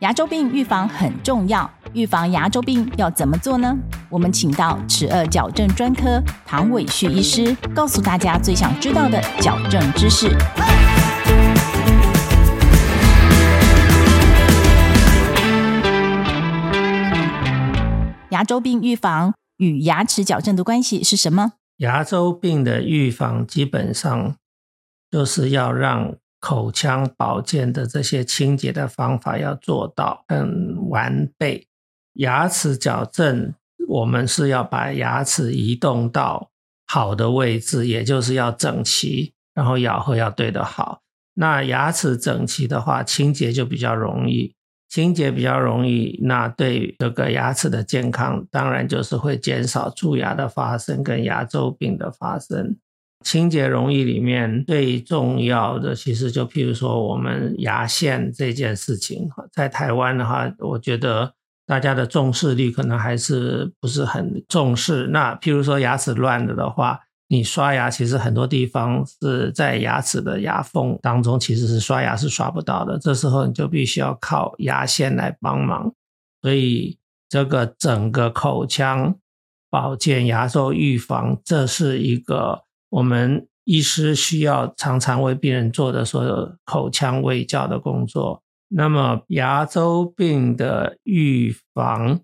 牙周病预防很重要，预防牙周病要怎么做呢？我们请到齿颚矫正专科唐伟旭医师，告诉大家最想知道的矫正知识。牙周病预防与牙齿矫正的关系是什么？牙周病的预防基本上就是要让口腔保健的这些清洁的方法要做到很完备。牙齿矫正，我们是要把牙齿移动到好的位置，也就是要整齐，然后咬合要对得好。那牙齿整齐的话，清洁就比较容易，清洁比较容易，那对这个牙齿的健康，当然就是会减少蛀牙的发生跟牙周病的发生。清洁容易里面最重要的，其实就譬如说我们牙线这件事情，在台湾的话，我觉得大家的重视率可能还是不是很重视。那譬如说牙齿乱了的话，你刷牙其实很多地方是在牙齿的牙缝当中，其实是刷牙是刷不到的。这时候你就必须要靠牙线来帮忙。所以这个整个口腔保健、牙周预防，这是一个。我们医师需要常常为病人做的所有口腔卫教的工作。那么牙周病的预防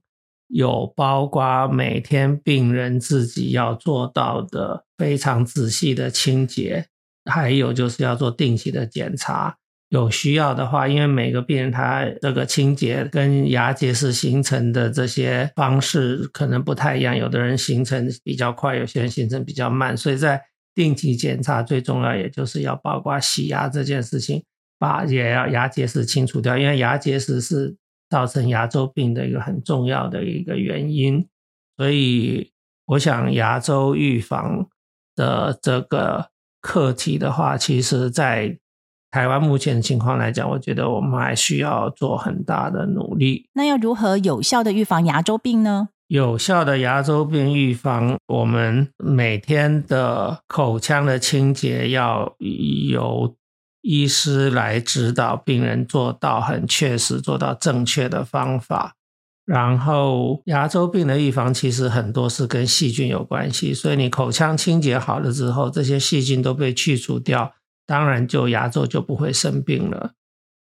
有包括每天病人自己要做到的非常仔细的清洁，还有就是要做定期的检查。有需要的话，因为每个病人他这个清洁跟牙结石形成的这些方式可能不太一样，有的人形成比较快，有些人形成比较慢，所以在定期检查最重要，也就是要包括洗牙这件事情，把也要牙结石清除掉，因为牙结石是造成牙周病的一个很重要的一个原因。所以，我想牙周预防的这个课题的话，其实在台湾目前的情况来讲，我觉得我们还需要做很大的努力。那要如何有效的预防牙周病呢？有效的牙周病预防，我们每天的口腔的清洁要由医师来指导病人做到很确实、做到正确的方法。然后，牙周病的预防其实很多是跟细菌有关系，所以你口腔清洁好了之后，这些细菌都被去除掉，当然就牙周就不会生病了。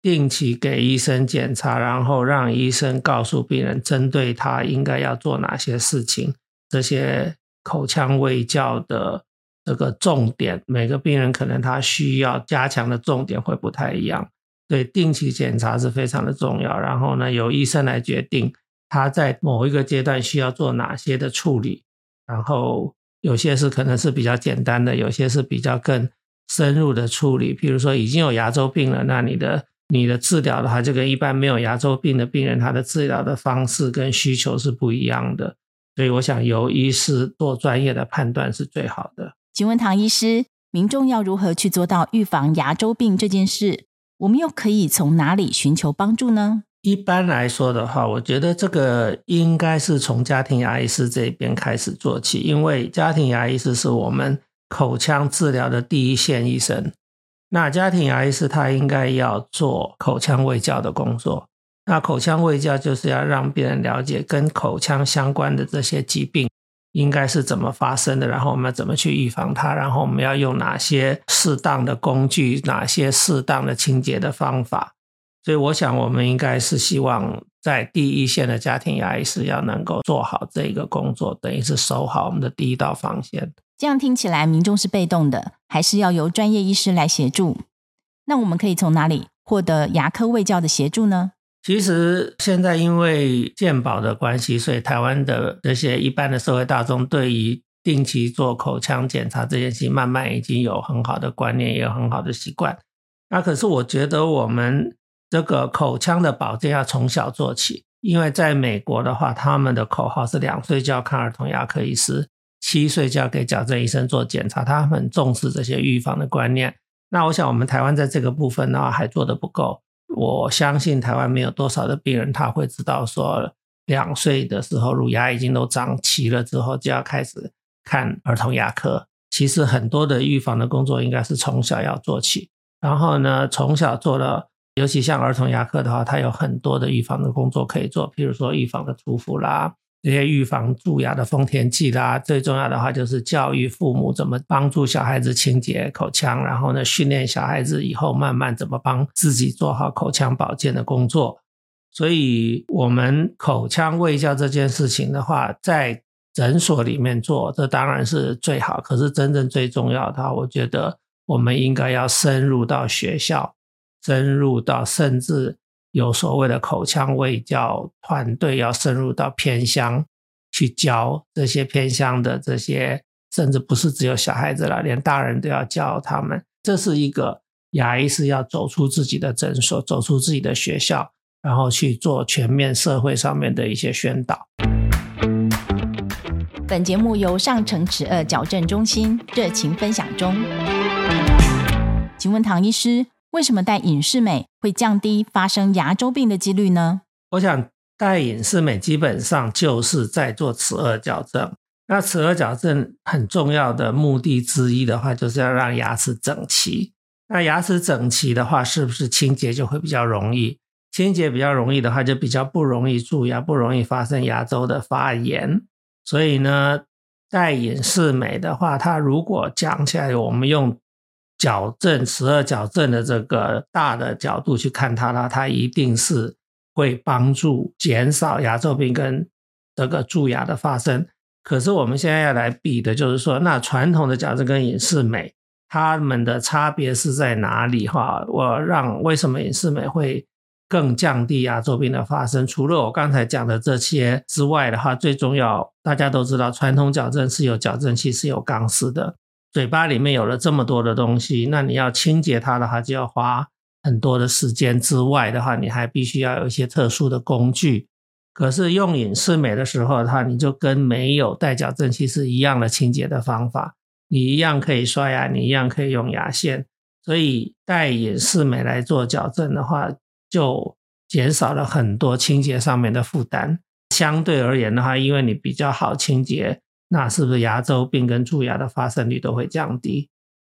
定期给医生检查，然后让医生告诉病人，针对他应该要做哪些事情。这些口腔卫教的这个重点，每个病人可能他需要加强的重点会不太一样。对，定期检查是非常的重要。然后呢，由医生来决定他在某一个阶段需要做哪些的处理。然后有些是可能是比较简单的，有些是比较更深入的处理。比如说已经有牙周病了，那你的你的治疗的话，就跟一般没有牙周病的病人，他的治疗的方式跟需求是不一样的，所以我想由医师做专业的判断是最好的。请问唐医师，民众要如何去做到预防牙周病这件事？我们又可以从哪里寻求帮助呢？一般来说的话，我觉得这个应该是从家庭牙医师这边开始做起，因为家庭牙医师是我们口腔治疗的第一线医生。那家庭牙医师他应该要做口腔卫教的工作。那口腔卫教就是要让病人了解跟口腔相关的这些疾病应该是怎么发生的，然后我们要怎么去预防它，然后我们要用哪些适当的工具，哪些适当的清洁的方法。所以我想，我们应该是希望在第一线的家庭牙医师要能够做好这个工作，等于是守好我们的第一道防线。这样听起来，民众是被动的，还是要由专业医师来协助？那我们可以从哪里获得牙科卫教的协助呢？其实现在因为健保的关系，所以台湾的这些一般的社会大众对于定期做口腔检查这件事情，慢慢已经有很好的观念，也有很好的习惯。那可是我觉得我们这个口腔的保健要从小做起，因为在美国的话，他们的口号是两岁就要看儿童牙科医师。七岁就要给矫正医生做检查，他很重视这些预防的观念。那我想，我们台湾在这个部分呢还做得不够。我相信台湾没有多少的病人他会知道说，两岁的时候乳牙已经都长齐了之后就要开始看儿童牙科。其实很多的预防的工作应该是从小要做起，然后呢，从小做了尤其像儿童牙科的话，它有很多的预防的工作可以做，譬如说预防的涂氟啦，这些预防蛀牙的丰田剂啦。最重要的话就是教育父母怎么帮助小孩子清洁口腔，然后呢训练小孩子以后慢慢怎么帮自己做好口腔保健的工作。所以，我们口腔卫教这件事情的话，在诊所里面做，这当然是最好。可是，真正最重要的，我觉得我们应该要深入到学校，深入到甚至有所谓的口腔卫教团队，要深入到偏乡去教这些偏乡的这些，甚至不是只有小孩子了，连大人都要教他们。这是一个牙医是要走出自己的诊所，走出自己的学校。然后去做全面社会上面的一些宣导。本节目由上城齿颚矫正中心热情分享中。请问唐医师，为什么戴隐适美会降低发生牙周病的几率呢？我想戴隐适美基本上就是在做齿颚矫正。那齿颚矫正很重要的目的之一的话，就是要让牙齿整齐。那牙齿整齐的话，是不是清洁就会比较容易？清洁比较容易的话，就比较不容易蛀牙，不容易发生牙周的发炎。所以呢，戴隐适美的话，它如果讲起来，我们用矫正十二矫正的这个大的角度去看它呢，它一定是会帮助减少牙周病跟这个蛀牙的发生。可是我们现在要来比的就是说，那传统的矫正跟隐适美，它们的差别是在哪里？哈，我让为什么隐适美会？更降低牙周病的发生。除了我刚才讲的这些之外的话，最重要，大家都知道，传统矫正是有矫正器，是有钢丝的。嘴巴里面有了这么多的东西，那你要清洁它的话，就要花很多的时间。之外的话，你还必须要有一些特殊的工具。可是用隐适美的时候的话，你就跟没有带矫正器是一样的清洁的方法，你一样可以刷牙，你一样可以用牙线。所以带隐适美来做矫正的话，就减少了很多清洁上面的负担。相对而言的话，因为你比较好清洁，那是不是牙周病跟蛀牙的发生率都会降低？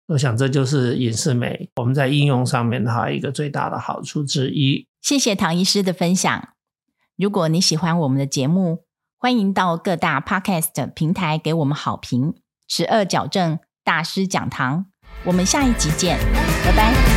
我想这就是隐适美我们在应用上面的话一个最大的好处之一。谢谢唐医师的分享。如果你喜欢我们的节目，欢迎到各大 Podcast 平台给我们好评。十二矫正大师讲堂，我们下一集见，拜拜。